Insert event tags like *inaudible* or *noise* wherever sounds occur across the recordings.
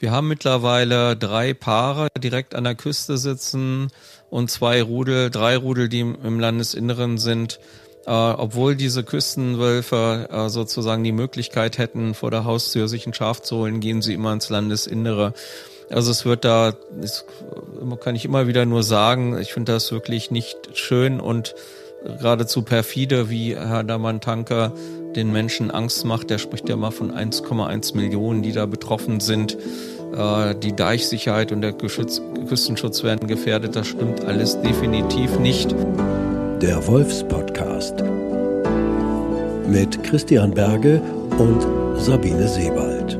Wir haben mittlerweile drei Paare direkt an der Küste sitzen und zwei Rudel, drei Rudel, die im Landesinneren sind. Äh, obwohl diese Küstenwölfe äh, sozusagen die Möglichkeit hätten, vor der Haustür sich ein Schaf zu holen, gehen sie immer ins Landesinnere. Also es wird da, das kann ich immer wieder nur sagen, ich finde das wirklich nicht schön und geradezu perfide, wie Herr Damantanka den Menschen Angst macht. Der spricht ja mal von 1,1 Millionen, die da betroffen sind. Äh, die Deichsicherheit und der Geschütz Küstenschutz werden gefährdet. Das stimmt alles definitiv nicht. Der Wolfspodcast mit Christian Berge und Sabine Sebald.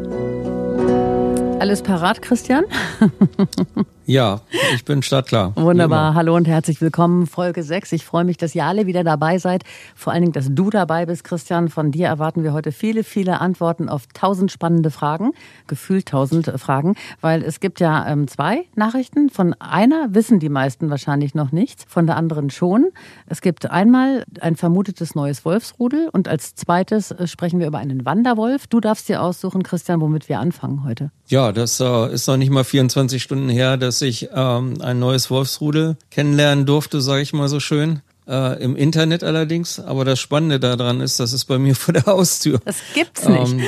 Alles parat, Christian? *laughs* Ja, ich bin startklar. Wunderbar. Hallo und herzlich willkommen. Folge 6. Ich freue mich, dass ihr alle wieder dabei seid. Vor allen Dingen, dass du dabei bist, Christian. Von dir erwarten wir heute viele, viele Antworten auf tausend spannende Fragen. Gefühlt tausend Fragen. Weil es gibt ja ähm, zwei Nachrichten. Von einer wissen die meisten wahrscheinlich noch nichts. Von der anderen schon. Es gibt einmal ein vermutetes neues Wolfsrudel. Und als zweites äh, sprechen wir über einen Wanderwolf. Du darfst dir aussuchen, Christian, womit wir anfangen heute. Ja, das äh, ist noch nicht mal 24 Stunden her, dass ich ähm, ein neues Wolfsrudel kennenlernen durfte, sage ich mal so schön. Äh, Im Internet allerdings. Aber das Spannende daran ist, das ist bei mir *laughs* vor der Haustür. Das gibt's nicht. Ähm,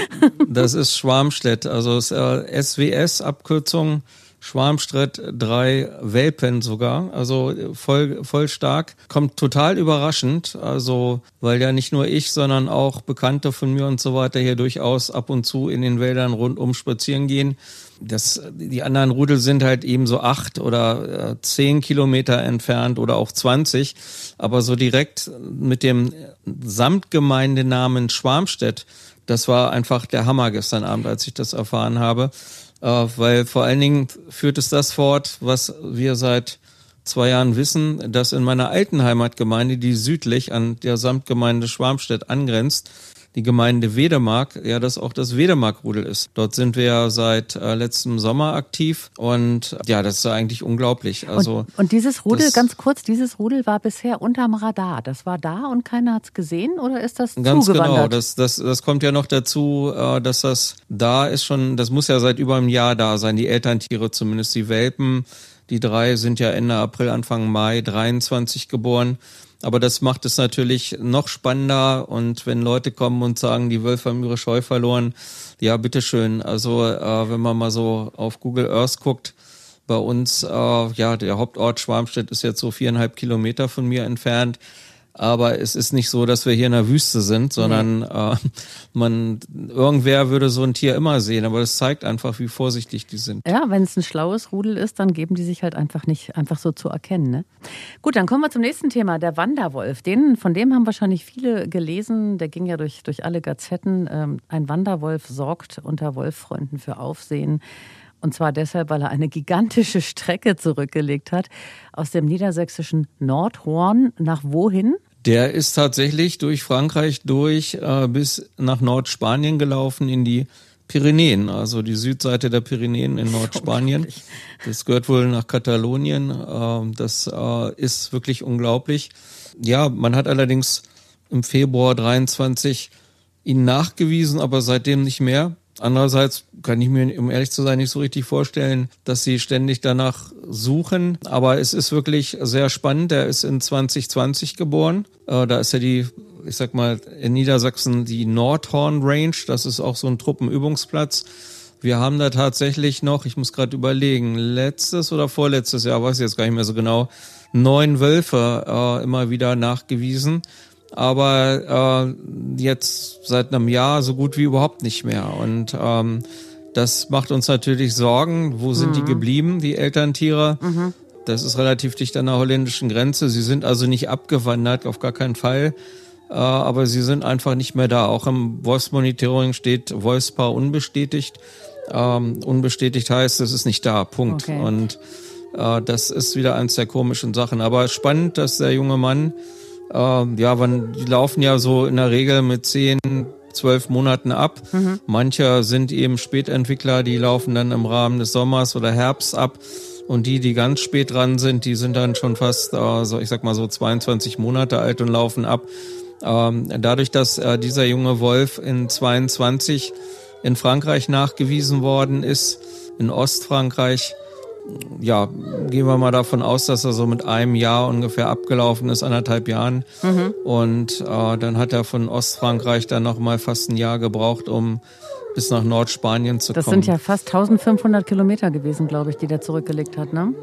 das ist Schwarmstedt, also ist, äh, SWS-Abkürzung. Schwarmstedt drei Welpen sogar, also voll, voll stark. Kommt total überraschend, also weil ja nicht nur ich, sondern auch Bekannte von mir und so weiter hier durchaus ab und zu in den Wäldern rundum spazieren gehen das, die anderen Rudel sind halt eben so acht oder äh, zehn Kilometer entfernt oder auch zwanzig. Aber so direkt mit dem Samtgemeindenamen Schwarmstedt, das war einfach der Hammer gestern Abend, als ich das erfahren habe. Äh, weil vor allen Dingen führt es das fort, was wir seit zwei Jahren wissen, dass in meiner alten Heimatgemeinde, die südlich an der Samtgemeinde Schwarmstedt angrenzt, die Gemeinde Wedemark, ja, das auch das Wedemark-Rudel ist. Dort sind wir ja seit äh, letztem Sommer aktiv und ja, das ist eigentlich unglaublich. Also und, und dieses Rudel, ganz kurz, dieses Rudel war bisher unterm Radar. Das war da und keiner hat es gesehen oder ist das ganz zugewandert? Genau, das, das, das kommt ja noch dazu, äh, dass das da ist schon, das muss ja seit über einem Jahr da sein, die Elterntiere zumindest, die Welpen. Die drei sind ja Ende April, Anfang Mai 23 geboren. Aber das macht es natürlich noch spannender. Und wenn Leute kommen und sagen, die Wölfe haben ihre Scheu verloren, ja, bitteschön. Also äh, wenn man mal so auf Google Earth guckt, bei uns, äh, ja, der Hauptort Schwarmstedt ist jetzt so viereinhalb Kilometer von mir entfernt. Aber es ist nicht so, dass wir hier in der Wüste sind, sondern nee. äh, man irgendwer würde so ein Tier immer sehen. Aber das zeigt einfach, wie vorsichtig die sind. Ja, wenn es ein schlaues Rudel ist, dann geben die sich halt einfach nicht einfach so zu erkennen. Ne? Gut, dann kommen wir zum nächsten Thema, der Wanderwolf. Den, von dem haben wahrscheinlich viele gelesen. Der ging ja durch, durch alle Gazetten. Ähm, ein Wanderwolf sorgt unter Wolffreunden für Aufsehen. Und zwar deshalb, weil er eine gigantische Strecke zurückgelegt hat aus dem niedersächsischen Nordhorn nach wohin? Der ist tatsächlich durch Frankreich durch äh, bis nach Nordspanien gelaufen in die Pyrenäen, also die Südseite der Pyrenäen in *laughs* Nordspanien. Das gehört wohl nach Katalonien. Äh, das äh, ist wirklich unglaublich. Ja, man hat allerdings im Februar 23 ihn nachgewiesen, aber seitdem nicht mehr. Andererseits kann ich mir, um ehrlich zu sein, nicht so richtig vorstellen, dass sie ständig danach suchen. Aber es ist wirklich sehr spannend. Er ist in 2020 geboren. Äh, da ist ja die, ich sag mal, in Niedersachsen die Nordhorn Range. Das ist auch so ein Truppenübungsplatz. Wir haben da tatsächlich noch, ich muss gerade überlegen, letztes oder vorletztes Jahr, weiß ich jetzt gar nicht mehr so genau, neun Wölfe äh, immer wieder nachgewiesen aber äh, jetzt seit einem Jahr so gut wie überhaupt nicht mehr. Und ähm, das macht uns natürlich Sorgen. Wo sind mhm. die geblieben, die Elterntiere? Mhm. Das ist relativ dicht an der holländischen Grenze. Sie sind also nicht abgewandert, auf gar keinen Fall. Äh, aber sie sind einfach nicht mehr da. Auch im Wolfsmonitoring steht Wolfspaar unbestätigt. Ähm, unbestätigt heißt, es ist nicht da. Punkt. Okay. Und äh, das ist wieder eins der komischen Sachen. Aber spannend, dass der junge Mann ähm, ja, wann, die laufen ja so in der Regel mit zehn, zwölf Monaten ab. Mhm. Manche sind eben Spätentwickler, die laufen dann im Rahmen des Sommers oder Herbst ab. Und die, die ganz spät dran sind, die sind dann schon fast, äh, so, ich sag mal so 22 Monate alt und laufen ab. Ähm, dadurch, dass äh, dieser junge Wolf in 22 in Frankreich nachgewiesen worden ist, in Ostfrankreich, ja, gehen wir mal davon aus, dass er so mit einem Jahr ungefähr abgelaufen ist, anderthalb Jahren. Mhm. Und äh, dann hat er von Ostfrankreich dann nochmal fast ein Jahr gebraucht, um bis nach Nordspanien zu das kommen. Das sind ja fast 1500 Kilometer gewesen, glaube ich, die der zurückgelegt hat, ne?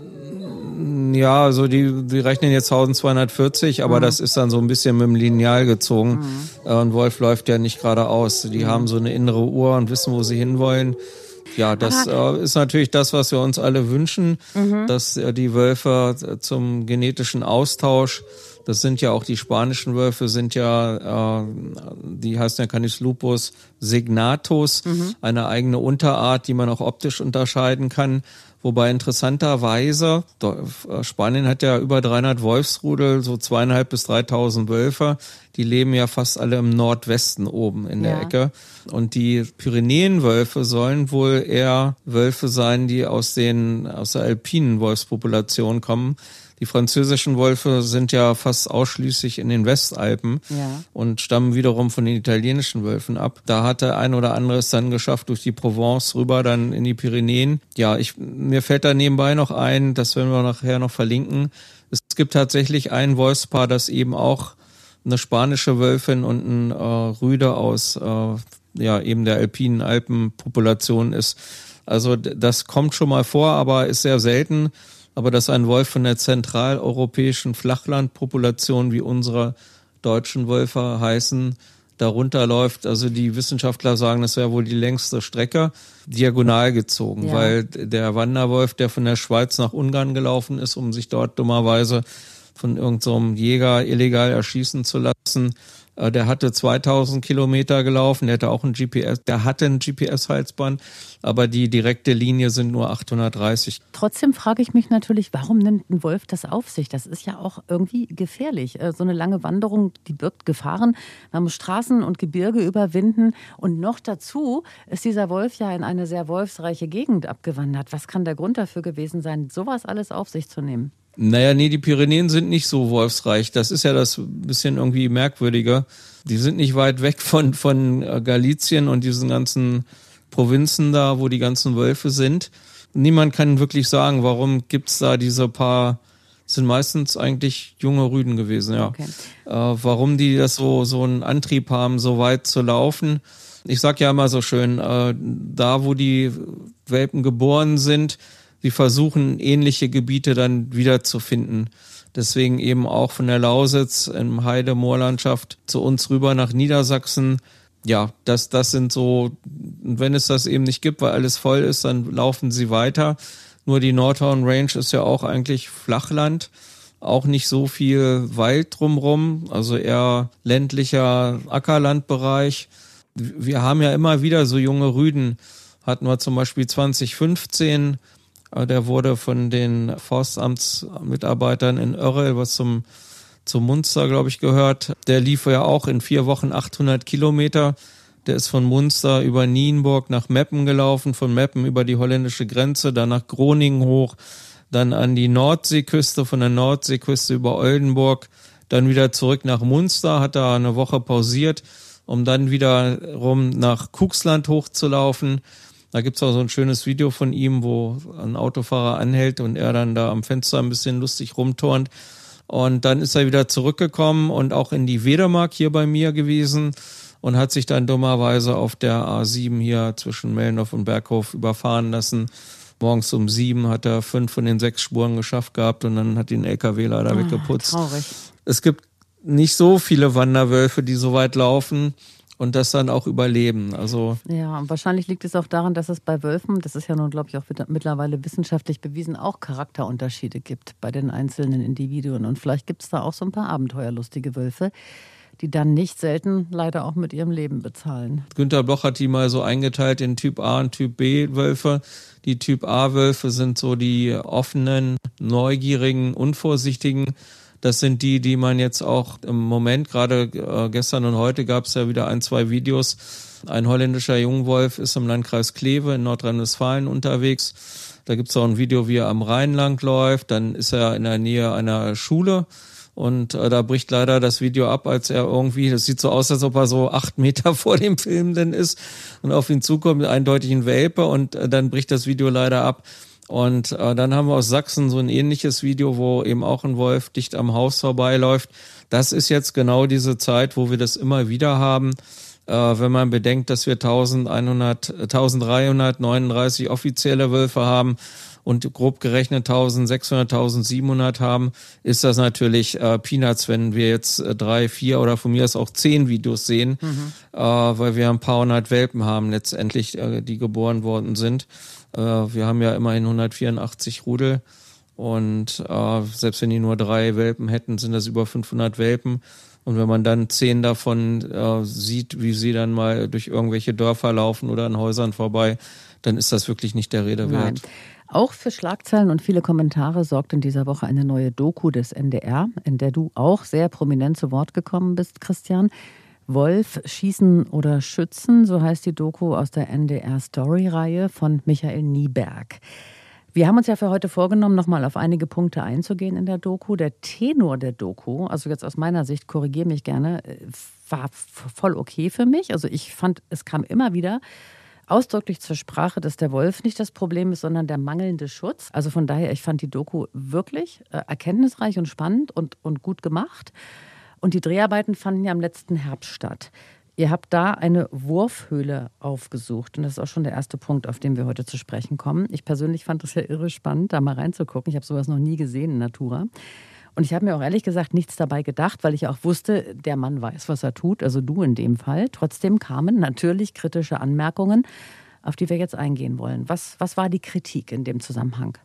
Ja, also die, die rechnen jetzt 1240, aber mhm. das ist dann so ein bisschen mit dem Lineal gezogen. Mhm. Und Wolf läuft ja nicht geradeaus. Die mhm. haben so eine innere Uhr und wissen, wo sie hinwollen. Ja, das äh, ist natürlich das, was wir uns alle wünschen, mhm. dass äh, die Wölfe zum genetischen Austausch, das sind ja auch die spanischen Wölfe, sind ja, äh, die heißen ja Canis lupus signatus, mhm. eine eigene Unterart, die man auch optisch unterscheiden kann. Wobei interessanterweise, äh, Spanien hat ja über 300 Wolfsrudel, so zweieinhalb bis 3000 Wölfe. Die leben ja fast alle im Nordwesten oben in der ja. Ecke. Und die Pyrenäenwölfe sollen wohl eher Wölfe sein, die aus den, aus der alpinen Wolfspopulation kommen. Die französischen Wölfe sind ja fast ausschließlich in den Westalpen ja. und stammen wiederum von den italienischen Wölfen ab. Da hat der ein oder andere es dann geschafft durch die Provence rüber dann in die Pyrenäen. Ja, ich, mir fällt da nebenbei noch ein, das werden wir nachher noch verlinken. Es gibt tatsächlich ein Wolfspaar, das eben auch eine spanische Wölfin und ein äh, Rüde aus äh, ja eben der alpinen Alpenpopulation ist. Also das kommt schon mal vor, aber ist sehr selten aber dass ein Wolf von der zentraleuropäischen Flachlandpopulation wie unsere deutschen Wölfe heißen, darunter läuft, also die Wissenschaftler sagen, das wäre wohl die längste Strecke, diagonal gezogen, ja. weil der Wanderwolf, der von der Schweiz nach Ungarn gelaufen ist, um sich dort dummerweise von irgendeinem so Jäger illegal erschießen zu lassen, der hatte 2000 Kilometer gelaufen, der hatte auch ein GPS, der hatte ein GPS-Halsband, aber die direkte Linie sind nur 830. Trotzdem frage ich mich natürlich, warum nimmt ein Wolf das auf sich? Das ist ja auch irgendwie gefährlich. Äh, so eine lange Wanderung, die birgt Gefahren. Man muss Straßen und Gebirge überwinden. Und noch dazu ist dieser Wolf ja in eine sehr wolfsreiche Gegend abgewandert. Was kann der Grund dafür gewesen sein, sowas alles auf sich zu nehmen? Naja, nee, die Pyrenäen sind nicht so wolfsreich. Das ist ja das bisschen irgendwie merkwürdiger. Die sind nicht weit weg von, von äh, Galizien und diesen ganzen Provinzen da, wo die ganzen Wölfe sind. Niemand kann wirklich sagen, warum gibt's da diese paar, sind meistens eigentlich junge Rüden gewesen, ja. Okay. Äh, warum die das so, so einen Antrieb haben, so weit zu laufen. Ich sag ja immer so schön, äh, da wo die Welpen geboren sind, sie versuchen ähnliche Gebiete dann wiederzufinden. Deswegen eben auch von der Lausitz im Heide-Moorlandschaft zu uns rüber nach Niedersachsen. Ja, das, das sind so, wenn es das eben nicht gibt, weil alles voll ist, dann laufen sie weiter. Nur die Nordhorn Range ist ja auch eigentlich Flachland, auch nicht so viel Wald drumrum, also eher ländlicher Ackerlandbereich. Wir haben ja immer wieder so junge Rüden. Hatten wir zum Beispiel 2015 äh, der wurde von den Forstamtsmitarbeitern in Örrel, was zum, zum Munster, glaube ich, gehört. Der lief ja auch in vier Wochen 800 Kilometer. Der ist von Munster über Nienburg nach Meppen gelaufen, von Meppen über die holländische Grenze, dann nach Groningen hoch, dann an die Nordseeküste, von der Nordseeküste über Oldenburg, dann wieder zurück nach Munster, hat da eine Woche pausiert, um dann wieder rum nach Kuxland hochzulaufen da gibt's auch so ein schönes Video von ihm, wo ein Autofahrer anhält und er dann da am Fenster ein bisschen lustig rumturnt. Und dann ist er wieder zurückgekommen und auch in die Wedermark hier bei mir gewesen und hat sich dann dummerweise auf der A7 hier zwischen Mellendorf und Berghof überfahren lassen. Morgens um sieben hat er fünf von den sechs Spuren geschafft gehabt und dann hat ihn LKW leider ah, weggeputzt. Traurig. Es gibt nicht so viele Wanderwölfe, die so weit laufen und das dann auch überleben. Also ja, wahrscheinlich liegt es auch daran, dass es bei Wölfen, das ist ja nun, glaube ich, auch mittlerweile wissenschaftlich bewiesen, auch Charakterunterschiede gibt bei den einzelnen Individuen. Und vielleicht gibt es da auch so ein paar abenteuerlustige Wölfe die dann nicht selten leider auch mit ihrem Leben bezahlen. Günter Bloch hat die mal so eingeteilt in Typ A und Typ B Wölfe. Die Typ A Wölfe sind so die offenen, neugierigen, unvorsichtigen das sind die, die man jetzt auch im Moment, gerade äh, gestern und heute gab es ja wieder ein, zwei Videos. Ein holländischer Jungwolf ist im Landkreis Kleve in Nordrhein-Westfalen unterwegs. Da gibt es auch ein Video, wie er am Rhein lang läuft. Dann ist er in der Nähe einer Schule Und äh, da bricht leider das Video ab, als er irgendwie, das sieht so aus, als ob er so acht Meter *laughs* vor dem Filmenden ist und auf ihn zukommt, eindeutig ein Welpe und äh, dann bricht das Video leider ab. Und äh, dann haben wir aus Sachsen so ein ähnliches Video, wo eben auch ein Wolf dicht am Haus vorbeiläuft. Das ist jetzt genau diese Zeit, wo wir das immer wieder haben. Äh, wenn man bedenkt, dass wir 1100, 1339 offizielle Wölfe haben und grob gerechnet 1600, 1700 haben, ist das natürlich äh, Peanuts, wenn wir jetzt äh, drei, vier oder von mir aus auch zehn Videos sehen, mhm. äh, weil wir ein paar hundert Welpen haben letztendlich, äh, die geboren worden sind. Äh, wir haben ja immerhin 184 Rudel und äh, selbst wenn die nur drei Welpen hätten, sind das über 500 Welpen. Und wenn man dann zehn davon äh, sieht, wie sie dann mal durch irgendwelche Dörfer laufen oder an Häusern vorbei, dann ist das wirklich nicht der Rede wert. Nein. Auch für Schlagzeilen und viele Kommentare sorgt in dieser Woche eine neue Doku des NDR, in der du auch sehr prominent zu Wort gekommen bist, Christian. Wolf, Schießen oder Schützen, so heißt die Doku aus der NDR Story-Reihe von Michael Nieberg. Wir haben uns ja für heute vorgenommen, nochmal auf einige Punkte einzugehen in der Doku. Der Tenor der Doku, also jetzt aus meiner Sicht, korrigiere mich gerne, äh, war voll okay für mich. Also ich fand, es kam immer wieder ausdrücklich zur Sprache, dass der Wolf nicht das Problem ist, sondern der mangelnde Schutz. Also von daher, ich fand die Doku wirklich äh, erkenntnisreich und spannend und, und gut gemacht. Und die Dreharbeiten fanden ja im letzten Herbst statt. Ihr habt da eine Wurfhöhle aufgesucht. Und das ist auch schon der erste Punkt, auf den wir heute zu sprechen kommen. Ich persönlich fand das ja irre spannend, da mal reinzugucken. Ich habe sowas noch nie gesehen in Natura. Und ich habe mir auch ehrlich gesagt nichts dabei gedacht, weil ich auch wusste, der Mann weiß, was er tut, also du in dem Fall. Trotzdem kamen natürlich kritische Anmerkungen, auf die wir jetzt eingehen wollen. Was, was war die Kritik in dem Zusammenhang?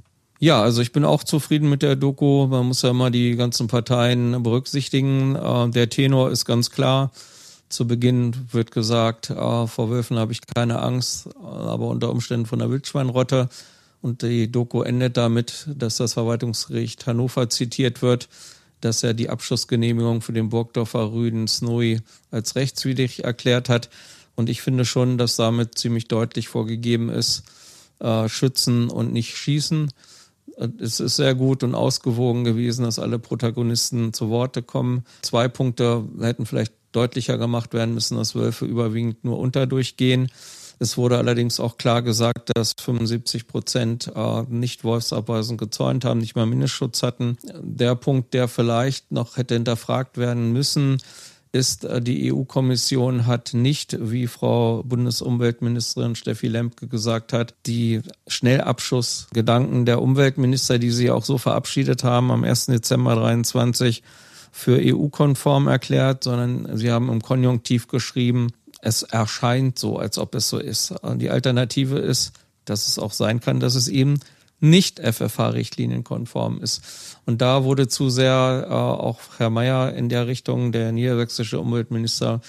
Ja, also ich bin auch zufrieden mit der Doku. Man muss ja immer die ganzen Parteien berücksichtigen. Äh, der Tenor ist ganz klar. Zu Beginn wird gesagt, äh, vor Wölfen habe ich keine Angst, aber unter Umständen von der Wildschweinrotte. Und die Doku endet damit, dass das Verwaltungsgericht Hannover zitiert wird, dass er die Abschlussgenehmigung für den Burgdorfer Rüden Snowy als rechtswidrig erklärt hat. Und ich finde schon, dass damit ziemlich deutlich vorgegeben ist, äh, schützen und nicht schießen. Es ist sehr gut und ausgewogen gewesen, dass alle Protagonisten zu Worte kommen. Zwei Punkte hätten vielleicht deutlicher gemacht werden müssen, dass Wölfe überwiegend nur unterdurchgehen. Es wurde allerdings auch klar gesagt, dass 75 Prozent äh, nicht Wolfsabweisen gezäunt haben, nicht mal Mindestschutz hatten. Der Punkt, der vielleicht noch hätte hinterfragt werden müssen, ist, äh, die EU-Kommission hat nicht, wie Frau Bundesumweltministerin Steffi Lemke gesagt hat, die Schnellabschussgedanken der Umweltminister, die sie auch so verabschiedet haben am 1. Dezember 23 für EU-konform erklärt, sondern sie haben im Konjunktiv geschrieben, es erscheint so, als ob es so ist. Die Alternative ist, dass es auch sein kann, dass es eben nicht FFH-richtlinienkonform ist. Und da wurde zu sehr äh, auch Herr Mayer in der Richtung, der niedersächsische Umweltminister,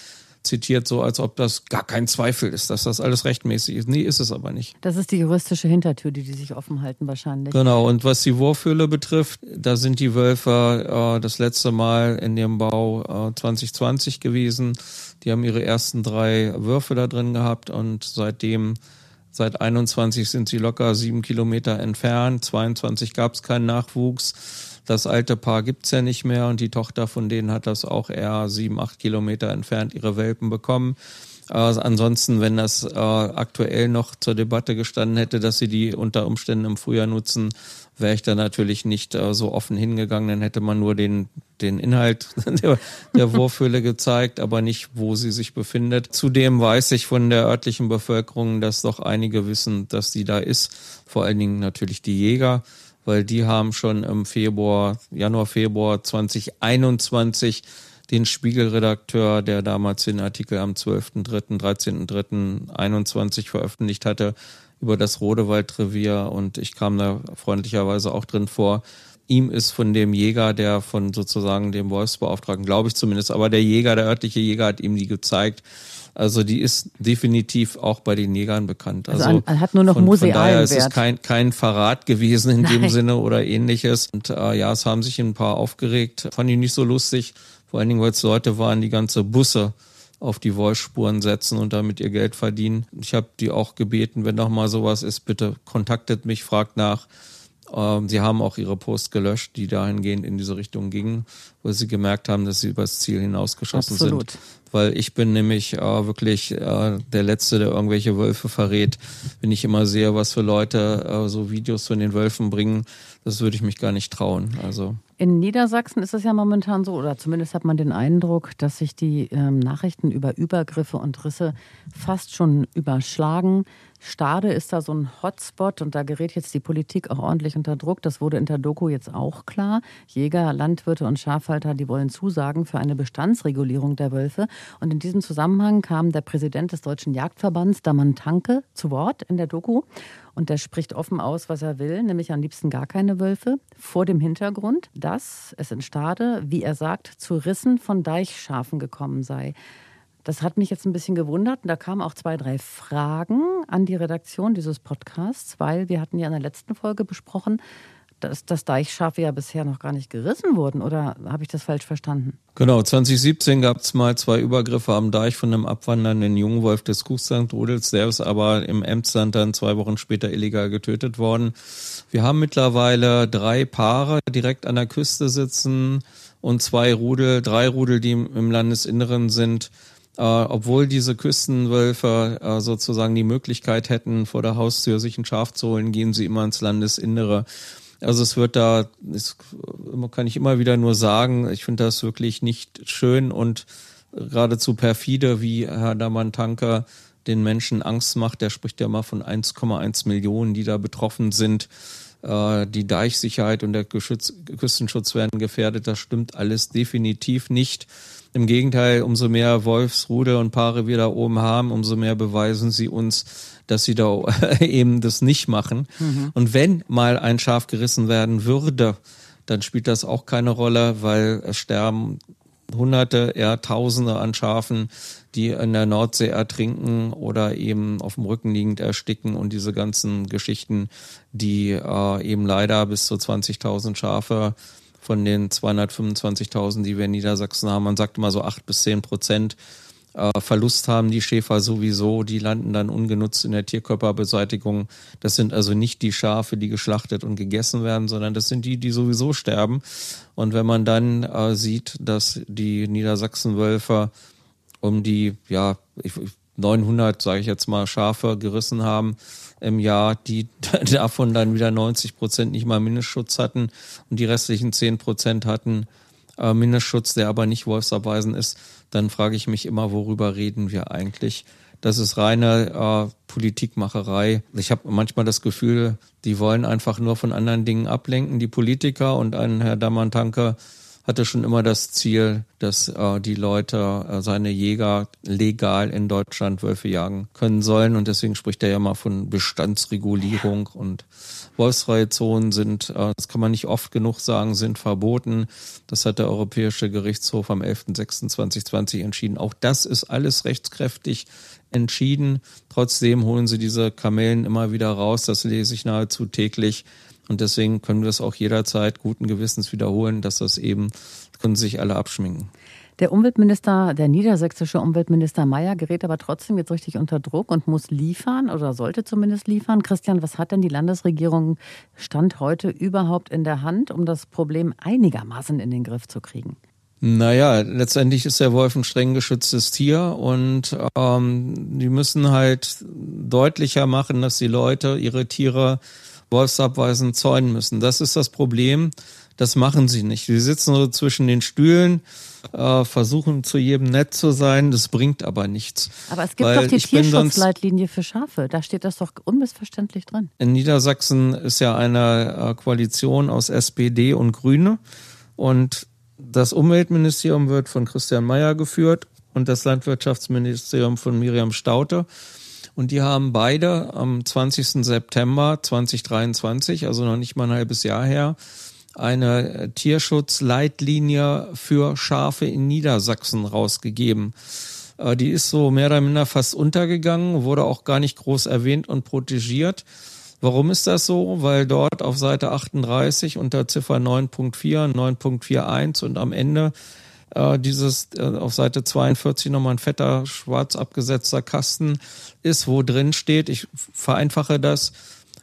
zitiert, so als ob das gar kein Zweifel ist, dass das alles rechtmäßig ist. Nee, ist es aber nicht. Das ist die juristische Hintertür, die die sich offen halten wahrscheinlich. Genau, und was die Wurfhöhle betrifft, da sind die Wölfe äh, das letzte Mal in dem Bau äh, 2020 gewesen. Die haben ihre ersten drei Würfe da drin gehabt und seitdem Seit 21 sind sie locker sieben Kilometer entfernt. 22 gab es keinen Nachwuchs. Das alte Paar gibt's ja nicht mehr und die Tochter von denen hat das auch eher sieben, acht Kilometer entfernt ihre Welpen bekommen. Also ansonsten, wenn das äh, aktuell noch zur Debatte gestanden hätte, dass sie die unter Umständen im Frühjahr nutzen, wäre ich da natürlich nicht äh, so offen hingegangen. Dann hätte man nur den, den Inhalt *laughs* der, der Wurfhöhle gezeigt, aber nicht, wo sie sich befindet. Zudem weiß ich von der örtlichen Bevölkerung, dass doch einige wissen, dass die da ist. Vor allen Dingen natürlich die Jäger weil die haben schon im Februar, Januar, Februar 2021 den Spiegelredakteur, der damals den Artikel am 12.3., 13.3.21 veröffentlicht hatte, über das Rodewaldrevier und ich kam da freundlicherweise auch drin vor. Ihm ist von dem Jäger, der von sozusagen dem Wolfsbeauftragten, glaube ich zumindest, aber der Jäger, der örtliche Jäger hat ihm die gezeigt also die ist definitiv auch bei den Jägern bekannt. Also, also an, hat nur noch von, von daher ist es kein, kein Verrat gewesen in Nein. dem Sinne oder ähnliches. Und äh, ja, es haben sich ein paar aufgeregt. Fand ich nicht so lustig. Vor allen Dingen, weil es Leute waren, die ganze Busse auf die Wolfspuren setzen und damit ihr Geld verdienen. Ich habe die auch gebeten, wenn noch mal sowas ist, bitte kontaktet mich, fragt nach. Ähm, sie haben auch ihre Post gelöscht, die dahingehend in diese Richtung gingen, weil sie gemerkt haben, dass sie übers Ziel hinausgeschossen Absolut. sind. Weil ich bin nämlich äh, wirklich äh, der Letzte, der irgendwelche Wölfe verrät. Wenn ich immer sehe, was für Leute äh, so Videos von den Wölfen bringen, das würde ich mich gar nicht trauen. Also in Niedersachsen ist es ja momentan so, oder zumindest hat man den Eindruck, dass sich die ähm, Nachrichten über Übergriffe und Risse fast schon überschlagen. Stade ist da so ein Hotspot und da gerät jetzt die Politik auch ordentlich unter Druck. Das wurde in der Doku jetzt auch klar. Jäger, Landwirte und Schafhalter, die wollen Zusagen für eine Bestandsregulierung der Wölfe. Und in diesem Zusammenhang kam der Präsident des Deutschen Jagdverbands, Daman Tanke, zu Wort in der Doku. Und der spricht offen aus, was er will, nämlich am liebsten gar keine Wölfe, vor dem Hintergrund, dass es in Stade, wie er sagt, zu Rissen von Deichschafen gekommen sei. Das hat mich jetzt ein bisschen gewundert. Und da kamen auch zwei, drei Fragen an die Redaktion dieses Podcasts, weil wir hatten ja in der letzten Folge besprochen, dass, dass Deichschafe ja bisher noch gar nicht gerissen wurden. Oder habe ich das falsch verstanden? Genau, 2017 gab es mal zwei Übergriffe am Deich von einem abwandernden Jungwolf des Kuchsandrudels. Der ist aber im Emsland dann zwei Wochen später illegal getötet worden. Wir haben mittlerweile drei Paare direkt an der Küste sitzen und zwei Rudel, drei Rudel, die im Landesinneren sind. Äh, obwohl diese Küstenwölfe äh, sozusagen die Möglichkeit hätten, vor der Haustür sich ein Schaf zu holen, gehen sie immer ins Landesinnere. Also es wird da, das kann ich immer wieder nur sagen, ich finde das wirklich nicht schön und geradezu perfide, wie Herr Damantanka den Menschen Angst macht. Der spricht ja mal von 1,1 Millionen, die da betroffen sind. Äh, die Deichsicherheit und der Geschütz Küstenschutz werden gefährdet. Das stimmt alles definitiv nicht. Im Gegenteil, umso mehr Wolfsrude und Paare wir da oben haben, umso mehr beweisen sie uns, dass sie da *laughs* eben das nicht machen. Mhm. Und wenn mal ein Schaf gerissen werden würde, dann spielt das auch keine Rolle, weil es sterben Hunderte, eher Tausende an Schafen, die in der Nordsee ertrinken oder eben auf dem Rücken liegend ersticken und diese ganzen Geschichten, die äh, eben leider bis zu 20.000 Schafe von den 225.000, die wir in Niedersachsen haben. Man sagt immer so acht bis zehn Prozent äh, Verlust haben die Schäfer sowieso. Die landen dann ungenutzt in der Tierkörperbeseitigung. Das sind also nicht die Schafe, die geschlachtet und gegessen werden, sondern das sind die, die sowieso sterben. Und wenn man dann äh, sieht, dass die Niedersachsenwölfer um die, ja, 900, sage ich jetzt mal, Schafe gerissen haben, im Jahr, die *laughs* davon dann wieder 90 Prozent nicht mal Mindestschutz hatten und die restlichen 10 Prozent hatten äh, Mindestschutz, der aber nicht wolfsabweisend ist, dann frage ich mich immer, worüber reden wir eigentlich? Das ist reine äh, Politikmacherei. Ich habe manchmal das Gefühl, die wollen einfach nur von anderen Dingen ablenken, die Politiker und ein Herr Damantanke hatte schon immer das Ziel, dass äh, die Leute, äh, seine Jäger legal in Deutschland Wölfe jagen können sollen. Und deswegen spricht er ja mal von Bestandsregulierung und wolfsfreie Zonen sind, äh, das kann man nicht oft genug sagen, sind verboten. Das hat der Europäische Gerichtshof am 11.06.2020 entschieden. Auch das ist alles rechtskräftig entschieden. Trotzdem holen sie diese Kamellen immer wieder raus. Das lese ich nahezu täglich. Und deswegen können wir es auch jederzeit guten Gewissens wiederholen, dass das eben, können sich alle abschminken. Der Umweltminister, der niedersächsische Umweltminister Mayer gerät aber trotzdem jetzt richtig unter Druck und muss liefern oder sollte zumindest liefern. Christian, was hat denn die Landesregierung Stand heute überhaupt in der Hand, um das Problem einigermaßen in den Griff zu kriegen? Naja, letztendlich ist der Wolf ein streng geschütztes Tier und ähm, die müssen halt deutlicher machen, dass die Leute ihre Tiere Wolfsabweisen zäunen müssen. Das ist das Problem. Das machen sie nicht. Sie sitzen so zwischen den Stühlen, äh, versuchen zu jedem nett zu sein. Das bringt aber nichts. Aber es gibt doch die Tierschutzleitlinie für Schafe. Da steht das doch unmissverständlich drin. In Niedersachsen ist ja eine äh, Koalition aus SPD und Grüne. Und das Umweltministerium wird von Christian Mayer geführt und das Landwirtschaftsministerium von Miriam Staute. Und die haben beide am 20. September 2023, also noch nicht mal ein halbes Jahr her, eine Tierschutzleitlinie für Schafe in Niedersachsen rausgegeben. Äh, die ist so mehr oder minder fast untergegangen, wurde auch gar nicht groß erwähnt und protegiert. Warum ist das so? Weil dort auf Seite 38 unter Ziffer 9.4, 9.41 und am Ende äh, dieses äh, auf Seite 42 nochmal ein fetter, schwarz abgesetzter Kasten ist, wo drin steht, ich vereinfache das,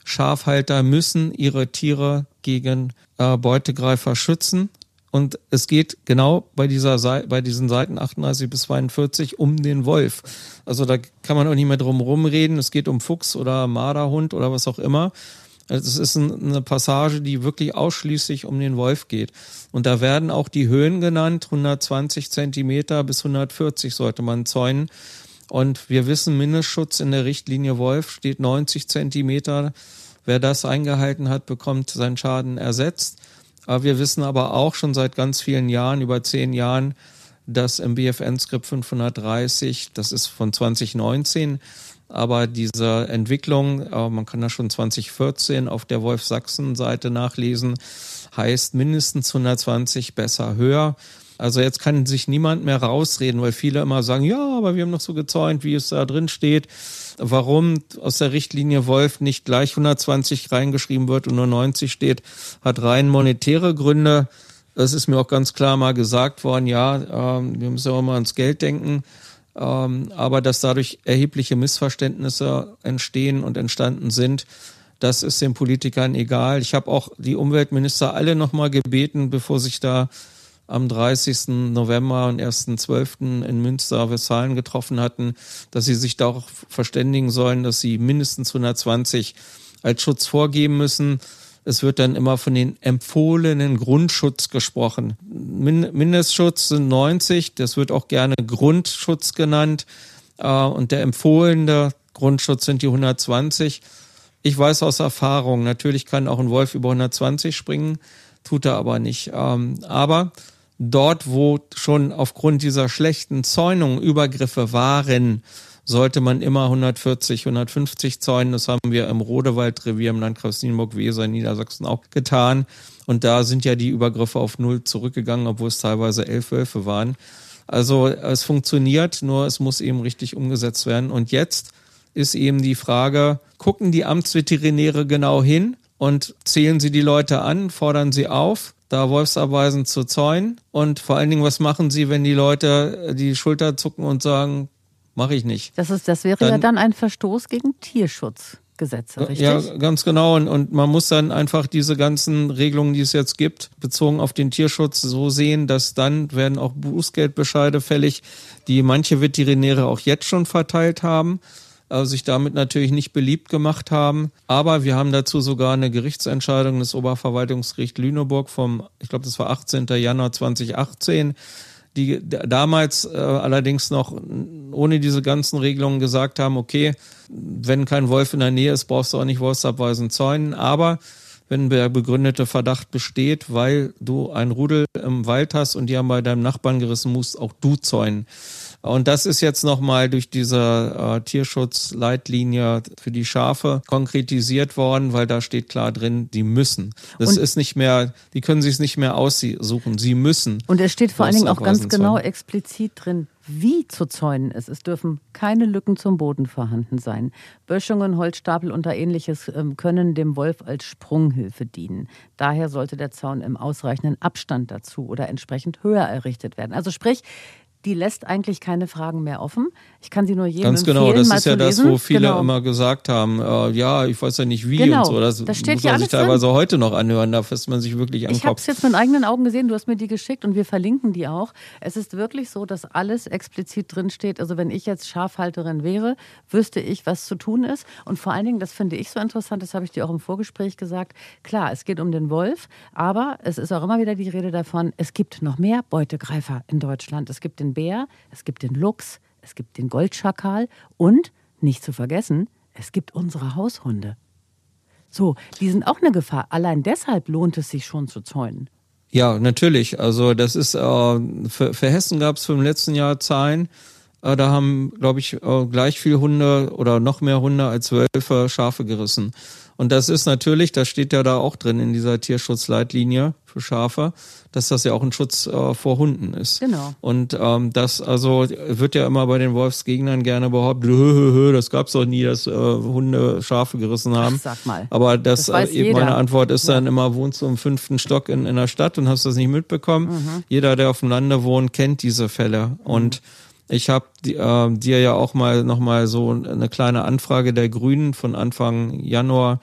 Schafhalter müssen ihre Tiere gegen äh, Beutegreifer schützen. Und es geht genau bei dieser Seite, bei diesen Seiten 38 bis 42 um den Wolf. Also da kann man auch nicht mehr drum rumreden. Es geht um Fuchs oder Marderhund oder was auch immer. Also es ist eine Passage, die wirklich ausschließlich um den Wolf geht. Und da werden auch die Höhen genannt. 120 Zentimeter bis 140 sollte man zäunen. Und wir wissen, Mindestschutz in der Richtlinie Wolf steht 90 Zentimeter. Wer das eingehalten hat, bekommt seinen Schaden ersetzt. Aber wir wissen aber auch schon seit ganz vielen Jahren, über zehn Jahren, dass im BFN-Skript 530, das ist von 2019, aber diese Entwicklung, äh, man kann das schon 2014 auf der Wolf-Sachsen-Seite nachlesen, heißt mindestens 120 besser höher. Also jetzt kann sich niemand mehr rausreden, weil viele immer sagen, ja, aber wir haben noch so gezäunt, wie es da drin steht. Warum aus der Richtlinie Wolf nicht gleich 120 reingeschrieben wird und nur 90 steht, hat rein monetäre Gründe. Es ist mir auch ganz klar mal gesagt worden, ja, ähm, wir müssen auch mal ans Geld denken. Ähm, aber dass dadurch erhebliche Missverständnisse entstehen und entstanden sind, das ist den Politikern egal. Ich habe auch die Umweltminister alle nochmal gebeten, bevor sich da am 30. November und 1.12. in Münster, Westfalen getroffen hatten, dass sie sich darauf verständigen sollen, dass sie mindestens 120 als Schutz vorgeben müssen. Es wird dann immer von den empfohlenen Grundschutz gesprochen. Mindestschutz sind 90, das wird auch gerne Grundschutz genannt. Äh, und der empfohlene Grundschutz sind die 120. Ich weiß aus Erfahrung, natürlich kann auch ein Wolf über 120 springen, tut er aber nicht. Ähm, aber dort, wo schon aufgrund dieser schlechten Zäunung Übergriffe waren, sollte man immer 140, 150 zäunen. Das haben wir im Rodewaldrevier im Landkreis Nienburg-Weser in Niedersachsen auch getan. Und da sind ja die Übergriffe auf Null zurückgegangen, obwohl es teilweise elf Wölfe waren. Also es funktioniert, nur es muss eben richtig umgesetzt werden. Und jetzt ist eben die Frage, gucken die Amtsveterinäre genau hin und zählen sie die Leute an, fordern sie auf da Wolfsabweisen zu zäunen? Und vor allen Dingen, was machen Sie, wenn die Leute die Schulter zucken und sagen, mache ich nicht? Das, ist, das wäre dann, ja dann ein Verstoß gegen Tierschutzgesetze, richtig? Ja, ganz genau. Und, und man muss dann einfach diese ganzen Regelungen, die es jetzt gibt, bezogen auf den Tierschutz so sehen, dass dann werden auch Bußgeldbescheide fällig, die manche Veterinäre auch jetzt schon verteilt haben äh, sich damit natürlich nicht beliebt gemacht haben. Aber wir haben dazu sogar eine Gerichtsentscheidung des Oberverwaltungsgericht Lüneburg vom, ich glaube, das war 18. Januar 2018 die damals äh, allerdings noch ohne diese ganzen Regelungen gesagt haben, okay, wenn kein Wolf in der Nähe ist, brauchst du auch nicht Wolfsabweisen zäunen, aber wenn der begründete Verdacht besteht, weil du ein Rudel im Wald hast und die haben bei deinem Nachbarn gerissen, musst auch du zäunen. Und das ist jetzt nochmal durch diese äh, Tierschutzleitlinie für die Schafe konkretisiert worden, weil da steht klar drin, die müssen. Das und ist nicht mehr, die können sich es nicht mehr aussuchen, sie müssen. Und es steht vor allen Dingen auch ganz genau explizit drin, wie zu zäunen ist. Es dürfen keine Lücken zum Boden vorhanden sein. Böschungen, Holzstapel und ähnliches ähm, können dem Wolf als Sprunghilfe dienen. Daher sollte der Zaun im ausreichenden Abstand dazu oder entsprechend höher errichtet werden. Also sprich, die lässt eigentlich keine Fragen mehr offen. Ich kann sie nur jedem Ganz genau, das ist ja das, wo viele genau. immer gesagt haben, äh, ja, ich weiß ja nicht wie genau. und so. Das, das steht muss man sich teilweise drin. heute noch anhören, da fässt man sich wirklich an Ich habe es jetzt mit eigenen Augen gesehen, du hast mir die geschickt und wir verlinken die auch. Es ist wirklich so, dass alles explizit drin steht. Also wenn ich jetzt Schafhalterin wäre, wüsste ich, was zu tun ist. Und vor allen Dingen, das finde ich so interessant, das habe ich dir auch im Vorgespräch gesagt, klar, es geht um den Wolf, aber es ist auch immer wieder die Rede davon, es gibt noch mehr Beutegreifer in Deutschland. Es gibt den Bär, es gibt den Luchs, es gibt den Goldschakal und, nicht zu vergessen, es gibt unsere Haushunde. So, die sind auch eine Gefahr. Allein deshalb lohnt es sich schon zu zäunen. Ja, natürlich. Also das ist, äh, für, für Hessen gab es im letzten Jahr Zahlen, äh, da haben, glaube ich, äh, gleich viel Hunde oder noch mehr Hunde als Wölfe Schafe gerissen. Und das ist natürlich, das steht ja da auch drin in dieser Tierschutzleitlinie für Schafe, dass das ja auch ein Schutz äh, vor Hunden ist. Genau. Und ähm, das also wird ja immer bei den Wolfsgegnern gerne behauptet, hö, hö, hö, das gab's doch nie, dass äh, Hunde Schafe gerissen haben. Ach, sag mal. Aber das, das äh, eben meine Antwort ist dann immer, wohnst du im fünften Stock in, in der Stadt und hast das nicht mitbekommen. Mhm. Jeder, der auf dem Lande wohnt, kennt diese Fälle. Und ich habe äh, dir ja auch mal noch mal so eine kleine Anfrage der Grünen von Anfang Januar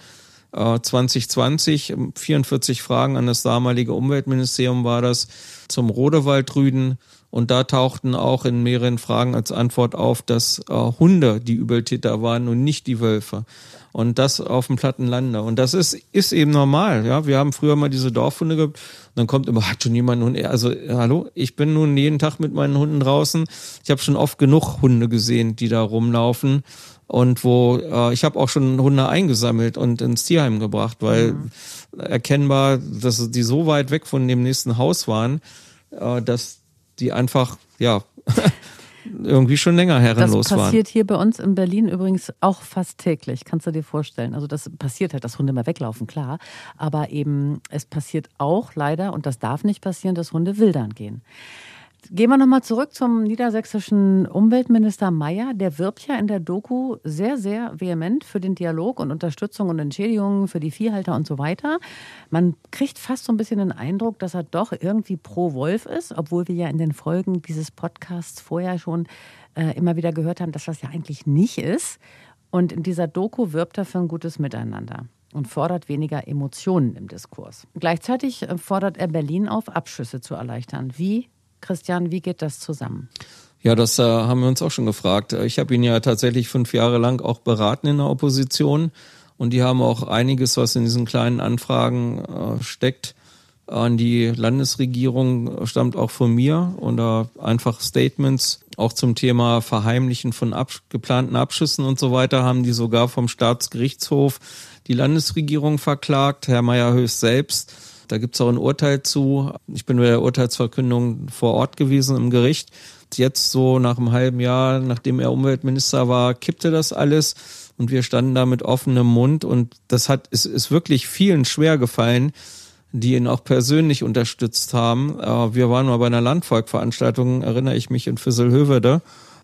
2020, 44 Fragen an das damalige Umweltministerium war das zum Rodewaldrüden. Und da tauchten auch in mehreren Fragen als Antwort auf, dass äh, Hunde die Übeltäter waren und nicht die Wölfe. Und das auf dem platten Lande. Und das ist, ist eben normal. Ja, wir haben früher mal diese Dorfhunde gehabt. Und dann kommt immer, hat schon jemand Hund. Also, hallo, ich bin nun jeden Tag mit meinen Hunden draußen. Ich habe schon oft genug Hunde gesehen, die da rumlaufen und wo äh, ich habe auch schon Hunde eingesammelt und ins Tierheim gebracht, weil mhm. erkennbar, dass die so weit weg von dem nächsten Haus waren, äh, dass die einfach ja *laughs* irgendwie schon länger herrenlos waren. Das passiert waren. hier bei uns in Berlin übrigens auch fast täglich, kannst du dir vorstellen. Also das passiert halt, dass Hunde mal weglaufen, klar. Aber eben, es passiert auch leider, und das darf nicht passieren, dass Hunde wildern gehen. Gehen wir nochmal zurück zum niedersächsischen Umweltminister Mayer. Der wirbt ja in der Doku sehr, sehr vehement für den Dialog und Unterstützung und Entschädigungen für die Viehhalter und so weiter. Man kriegt fast so ein bisschen den Eindruck, dass er doch irgendwie pro Wolf ist, obwohl wir ja in den Folgen dieses Podcasts vorher schon äh, immer wieder gehört haben, dass das ja eigentlich nicht ist. Und in dieser Doku wirbt er für ein gutes Miteinander und fordert weniger Emotionen im Diskurs. Gleichzeitig äh, fordert er Berlin auf, Abschüsse zu erleichtern. Wie Christian, wie geht das zusammen? Ja, das äh, haben wir uns auch schon gefragt. Ich habe ihn ja tatsächlich fünf Jahre lang auch beraten in der Opposition und die haben auch einiges, was in diesen kleinen Anfragen äh, steckt, an die Landesregierung stammt auch von mir oder einfach Statements auch zum Thema Verheimlichen von ab, geplanten Abschüssen und so weiter haben die sogar vom Staatsgerichtshof die Landesregierung verklagt, Herr Meyer-Höchst selbst da gibt's auch ein Urteil zu. Ich bin bei der Urteilsverkündung vor Ort gewesen im Gericht. Jetzt so nach einem halben Jahr, nachdem er Umweltminister war, kippte das alles und wir standen da mit offenem Mund und das hat, es ist wirklich vielen schwer gefallen, die ihn auch persönlich unterstützt haben. Äh, wir waren mal bei einer Landvolkveranstaltung, erinnere ich mich, in Füsselhövede.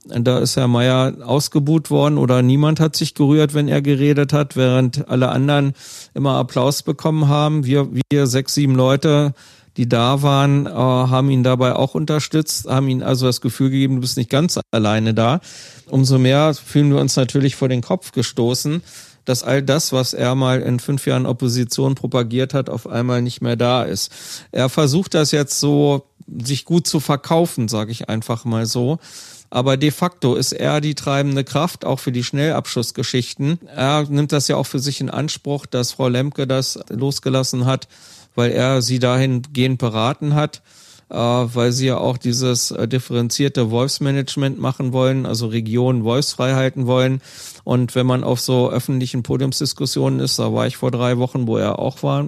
Da ist Herr Meier ausgebuht worden oder niemand hat sich gerührt, wenn er geredet hat, während alle anderen immer Applaus bekommen haben. Wir, wir sechs, sieben Leute, die da waren, äh, haben ihn dabei auch unterstützt, haben ihn also das Gefühl gegeben, du bist nicht ganz alleine da. Umso mehr fühlen wir uns natürlich vor den Kopf gestoßen, dass all das, was er mal in fünf Jahren Opposition propagiert hat, auf einmal nicht mehr da ist. Er versucht das jetzt so, sich gut zu verkaufen, sage ich einfach mal so. Aber de facto ist er die treibende Kraft, auch für die Schnellabschussgeschichten. Er nimmt das ja auch für sich in Anspruch, dass Frau Lemke das losgelassen hat, weil er sie dahingehend beraten hat äh, weil sie ja auch dieses äh, differenzierte Wolfsmanagement machen wollen, also Regionen wolfsfrei halten wollen. Und wenn man auf so öffentlichen Podiumsdiskussionen ist, da war ich vor drei Wochen, wo er auch war,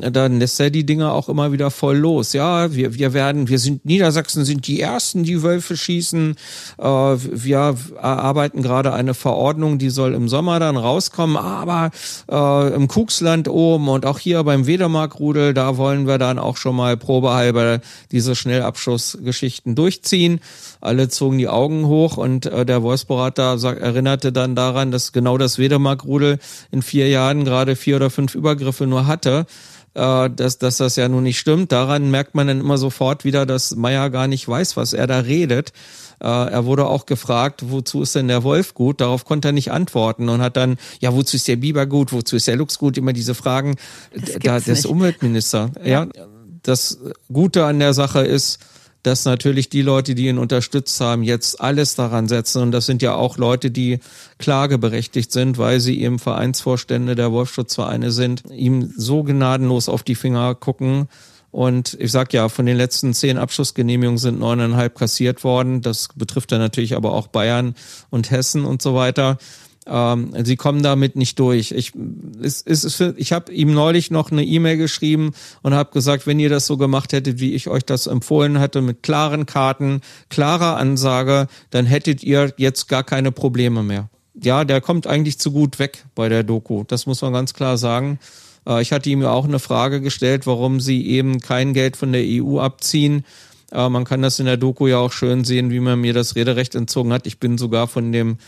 dann lässt er die Dinge auch immer wieder voll los. Ja, wir, wir werden, wir sind, Niedersachsen sind die Ersten, die Wölfe schießen. Äh, wir erarbeiten gerade eine Verordnung, die soll im Sommer dann rauskommen, aber äh, im Kuxland oben und auch hier beim Wedermarkrudel, da wollen wir dann auch schon mal probehalber diese Schnellabschussgeschichten durchziehen. Alle zogen die Augen hoch und äh, der Wolfsberater sag, erinnerte dann daran, dass genau das Wedermarkrudel in vier Jahren gerade vier oder fünf Übergriffe nur hatte äh, dass, dass das ja nun nicht stimmt. Daran merkt man dann immer sofort wieder, dass Meyer gar nicht weiß, was er da redet. Äh, er wurde auch gefragt, wozu ist denn der Wolf gut? Darauf konnte er nicht antworten und hat dann, ja, wozu ist der Biber gut? Wozu ist der Luchs gut? Immer diese Fragen da, des Umweltminister. Ja. ja, das Gute an der Sache ist, dass natürlich die Leute, die ihn unterstützt haben, jetzt alles daran setzen. Und das sind ja auch Leute, die klageberechtigt sind, weil sie eben Vereinsvorstände der Wolfschutzvereine sind, ihm so gnadenlos auf die Finger gucken. Und ich sag ja, von den letzten zehn Abschlussgenehmigungen sind neuneinhalb kassiert worden. Das betrifft dann natürlich aber auch Bayern und Hessen und so weiter. Ähm, sie kommen damit nicht durch. Ich, es, es ich habe ihm neulich noch eine E-Mail geschrieben und habe gesagt, wenn ihr das so gemacht hättet, wie ich euch das empfohlen hatte, mit klaren Karten, klarer Ansage, dann hättet ihr jetzt gar keine Probleme mehr. Ja, der kommt eigentlich zu gut weg bei der Doku. Das muss man ganz klar sagen. Äh, ich hatte ihm ja auch eine Frage gestellt, warum sie eben kein Geld von der EU abziehen. Äh, man kann das in der Doku ja auch schön sehen, wie man mir das Rederecht entzogen hat. Ich bin sogar von dem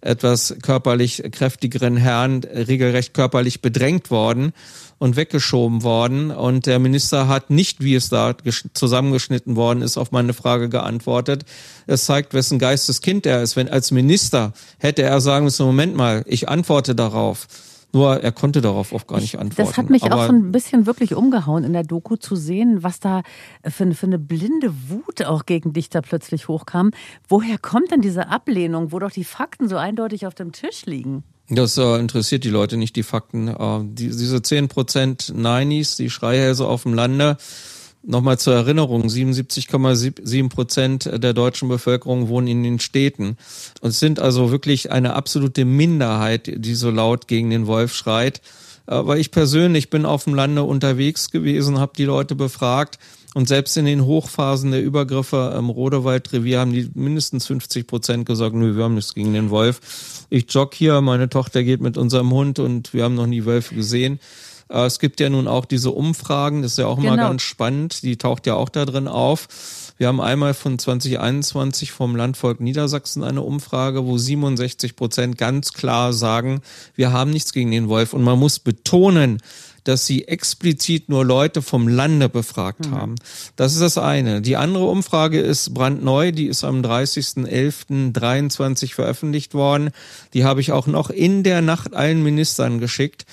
etwas körperlich kräftigeren Herrn regelrecht körperlich bedrängt worden und weggeschoben worden. Und der Minister hat nicht, wie es da zusammengeschnitten worden ist, auf meine Frage geantwortet. Es zeigt, wessen Geisteskind er ist. Wenn als Minister hätte er sagen müssen, Moment mal, ich antworte darauf. Nur er konnte darauf oft gar nicht antworten. Das hat mich Aber auch so ein bisschen wirklich umgehauen in der Doku zu sehen, was da für, für eine blinde Wut auch gegen dich da plötzlich hochkam. Woher kommt denn diese Ablehnung, wo doch die Fakten so eindeutig auf dem Tisch liegen? Das äh, interessiert die Leute nicht, die Fakten. Äh, die, diese 10% Nineys, die Schreihälse auf dem Lande, Nochmal zur Erinnerung, 77,7 Prozent der deutschen Bevölkerung wohnen in den Städten. Und es sind also wirklich eine absolute Minderheit, die so laut gegen den Wolf schreit. Aber ich persönlich bin auf dem Lande unterwegs gewesen, habe die Leute befragt und selbst in den Hochphasen der Übergriffe im Rodewaldrevier haben die mindestens 50 Prozent gesagt, nö, wir haben nichts gegen den Wolf. Ich jogge hier, meine Tochter geht mit unserem Hund und wir haben noch nie Wölfe gesehen. Äh, es gibt ja nun auch diese Umfragen, das ist ja auch genau. immer ganz spannend, die taucht ja auch da drin auf. Wir haben einmal von 2021 vom Landvolk Niedersachsen eine Umfrage, wo 67 Prozent ganz klar sagen, wir haben nichts gegen den Wolf. Und man muss betonen, dass sie explizit nur Leute vom Lande befragt mhm. haben. Das ist das eine. Die andere Umfrage ist brandneu, die ist am 30.11.23 veröffentlicht worden. Die habe ich auch noch in der Nacht allen Ministern geschickt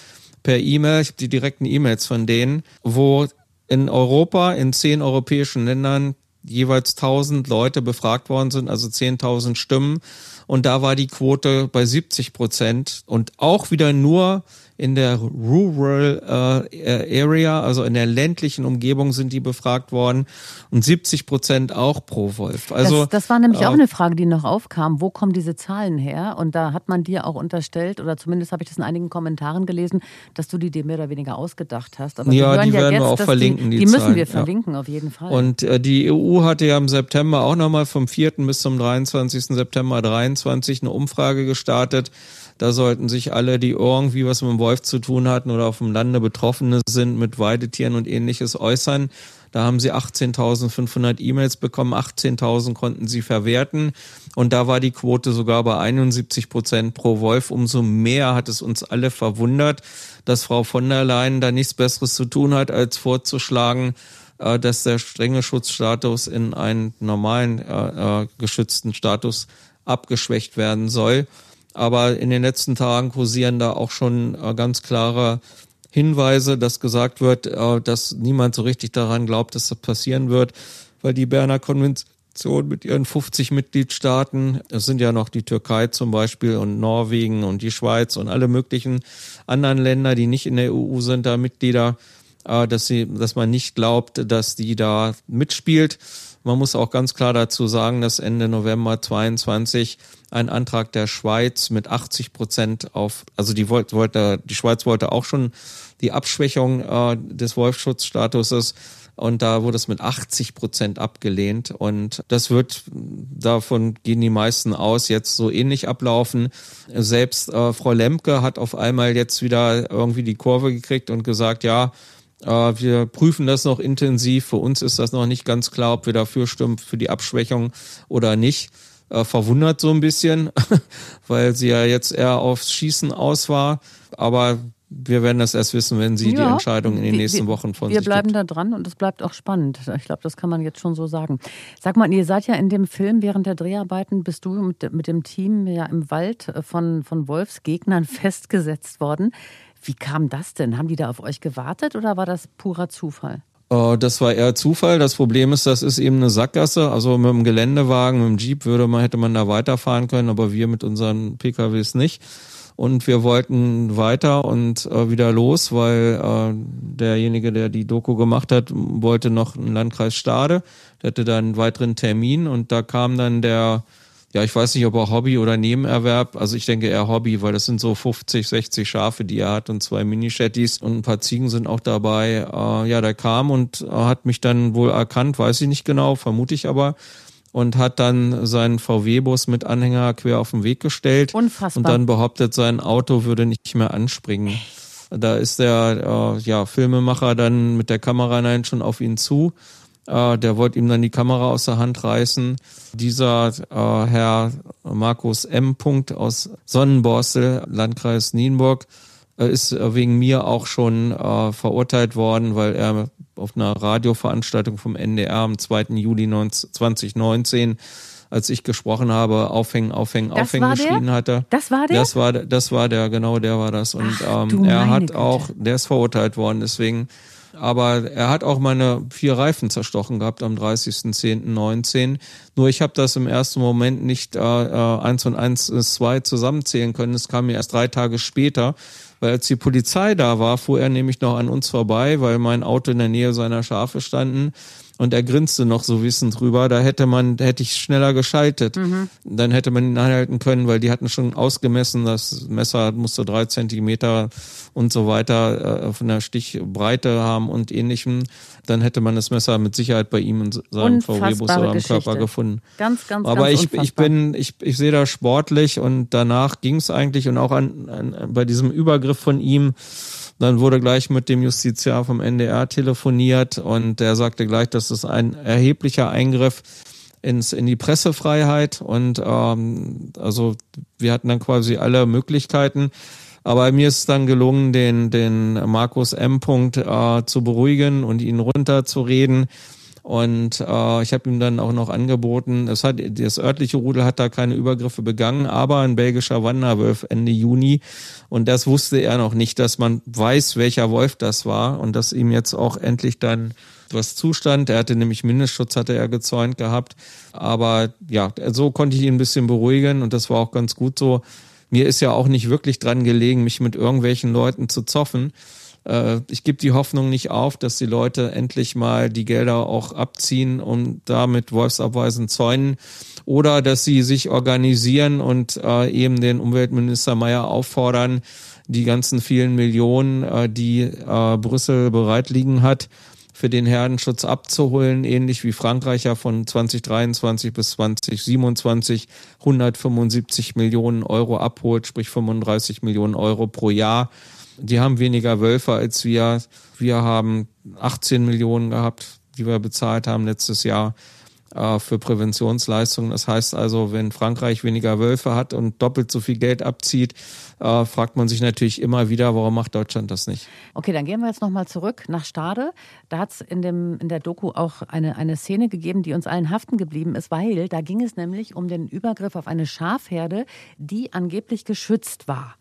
per E-Mail, ich habe die direkten E-Mails von denen, wo in Europa, in zehn europäischen Ländern jeweils 1000 Leute befragt worden sind, also 10.000 Stimmen. Und da war die Quote bei 70 Prozent und auch wieder nur in der Rural äh, Area, also in der ländlichen Umgebung sind die befragt worden und 70 Prozent auch pro Wolf. Also das, das war nämlich äh, auch eine Frage, die noch aufkam. Wo kommen diese Zahlen her? Und da hat man dir auch unterstellt, oder zumindest habe ich das in einigen Kommentaren gelesen, dass du die dir mehr oder weniger ausgedacht hast. Aber ja, die ja werden jetzt, wir auch verlinken. Die, die, die müssen Zahlen, wir verlinken, ja. auf jeden Fall. Und äh, die EU hatte ja im September auch nochmal vom 4. bis zum 23. September 23 eine Umfrage gestartet da sollten sich alle, die irgendwie was mit dem Wolf zu tun hatten oder auf dem Lande Betroffene sind mit Weidetieren und ähnliches äußern. Da haben sie 18.500 E-Mails bekommen, 18.000 konnten sie verwerten und da war die Quote sogar bei 71 Prozent pro Wolf. Umso mehr hat es uns alle verwundert, dass Frau von der Leyen da nichts Besseres zu tun hat, als vorzuschlagen, äh, dass der strenge Schutzstatus in einen normalen äh, äh, geschützten Status abgeschwächt werden soll. Aber in den letzten Tagen kursieren da auch schon äh, ganz klare Hinweise, dass gesagt wird, äh, dass niemand so richtig daran glaubt, dass das passieren wird, weil die Berner Konvention mit ihren 50 Mitgliedstaaten, es sind ja noch die Türkei zum Beispiel und Norwegen und die Schweiz und alle möglichen anderen Länder, die nicht in der EU sind, da Mitglieder, äh, dass sie, dass man nicht glaubt, dass die da mitspielt. Man muss auch ganz klar dazu sagen, dass Ende November 22 ein Antrag der Schweiz mit 80 Prozent auf, also die wollte, die Schweiz wollte auch schon die Abschwächung äh, des Wolfschutzstatuses und da wurde es mit 80 Prozent abgelehnt und das wird, davon gehen die meisten aus, jetzt so ähnlich ablaufen. Selbst äh, Frau Lemke hat auf einmal jetzt wieder irgendwie die Kurve gekriegt und gesagt, ja, wir prüfen das noch intensiv. Für uns ist das noch nicht ganz klar, ob wir dafür stimmen für die Abschwächung oder nicht. Äh, verwundert so ein bisschen, *laughs* weil sie ja jetzt eher aufs Schießen aus war. Aber wir werden das erst wissen, wenn sie ja, die Entscheidung in den nächsten Wochen von wir sich Wir bleiben gibt. da dran und es bleibt auch spannend. Ich glaube, das kann man jetzt schon so sagen. Sag mal, ihr seid ja in dem Film während der Dreharbeiten, bist du mit, mit dem Team ja im Wald von, von Wolfsgegnern *laughs* festgesetzt worden. Wie kam das denn? Haben die da auf euch gewartet oder war das purer Zufall? Äh, das war eher Zufall. Das Problem ist, das ist eben eine Sackgasse. Also mit dem Geländewagen, mit dem Jeep würde man, hätte man da weiterfahren können, aber wir mit unseren PKWs nicht. Und wir wollten weiter und äh, wieder los, weil äh, derjenige, der die Doku gemacht hat, wollte noch einen Landkreis Stade. Der hatte dann einen weiteren Termin und da kam dann der ja, ich weiß nicht, ob er Hobby oder Nebenerwerb, also ich denke eher Hobby, weil das sind so 50, 60 Schafe, die er hat und zwei Mini-Shetties und ein paar Ziegen sind auch dabei. Äh, ja, der kam und hat mich dann wohl erkannt, weiß ich nicht genau, vermute ich aber und hat dann seinen VW-Bus mit Anhänger quer auf den Weg gestellt Unfassbar. und dann behauptet, sein Auto würde nicht mehr anspringen. Da ist der äh, ja, Filmemacher dann mit der Kamera nein schon auf ihn zu äh, der wollte ihm dann die Kamera aus der Hand reißen. Dieser äh, Herr Markus M. Punkt aus Sonnenborstel, Landkreis Nienburg, äh, ist wegen mir auch schon äh, verurteilt worden, weil er auf einer Radioveranstaltung vom NDR am 2. Juli 19, 2019 als ich gesprochen habe, aufhängen, aufhängen, das aufhängen geschrien hatte. Das war der? Das war, das war der, genau der war das. Und Ach, ähm, er hat Güte. auch, der ist verurteilt worden, deswegen aber er hat auch meine vier Reifen zerstochen gehabt am 30.10.19. Nur ich habe das im ersten Moment nicht äh, äh, eins und eins ist zwei zusammenzählen können. Es kam mir erst drei Tage später, weil als die Polizei da war, fuhr er nämlich noch an uns vorbei, weil mein Auto in der Nähe seiner Schafe standen und er grinste noch so wissend drüber. Da hätte man, hätte ich schneller geschaltet. Mhm. Dann hätte man ihn anhalten können, weil die hatten schon ausgemessen, das Messer musste drei Zentimeter und so weiter äh, von der Stichbreite haben und ähnlichem. Dann hätte man das Messer mit Sicherheit bei ihm in seinem VW-Bus oder am Körper gefunden. Ganz, ganz, Aber ganz ich, ich bin, ich, ich sehe das sportlich und danach ging es eigentlich und auch an, an, bei diesem Übergriff von ihm dann wurde gleich mit dem Justiziar vom NDR telefoniert und der sagte gleich, dass es ein erheblicher Eingriff ins, in die Pressefreiheit und ähm, also wir hatten dann quasi alle Möglichkeiten. Aber mir ist dann gelungen, den, den Markus M. Punkt, äh, zu beruhigen und ihn runterzureden. Und äh, ich habe ihm dann auch noch angeboten, es hat das örtliche Rudel hat da keine Übergriffe begangen, aber ein belgischer Wanderwolf Ende Juni. Und das wusste er noch nicht, dass man weiß, welcher Wolf das war und dass ihm jetzt auch endlich dann was zustand. Er hatte nämlich Mindestschutz, hatte er gezäunt gehabt. Aber ja, so konnte ich ihn ein bisschen beruhigen und das war auch ganz gut so. Mir ist ja auch nicht wirklich dran gelegen, mich mit irgendwelchen Leuten zu zoffen ich gebe die Hoffnung nicht auf, dass die Leute endlich mal die Gelder auch abziehen und damit Wolfsabweisen zäunen oder dass sie sich organisieren und äh, eben den Umweltminister Mayer auffordern, die ganzen vielen Millionen, äh, die äh, Brüssel bereit liegen hat, für den Herdenschutz abzuholen, ähnlich wie Frankreich ja von 2023 bis 2027 175 Millionen Euro abholt, sprich 35 Millionen Euro pro Jahr die haben weniger Wölfe als wir. Wir haben 18 Millionen gehabt, die wir bezahlt haben letztes Jahr äh, für Präventionsleistungen. Das heißt also, wenn Frankreich weniger Wölfe hat und doppelt so viel Geld abzieht, äh, fragt man sich natürlich immer wieder, warum macht Deutschland das nicht? Okay, dann gehen wir jetzt nochmal zurück nach Stade. Da hat es in, in der Doku auch eine, eine Szene gegeben, die uns allen haften geblieben ist, weil da ging es nämlich um den Übergriff auf eine Schafherde, die angeblich geschützt war.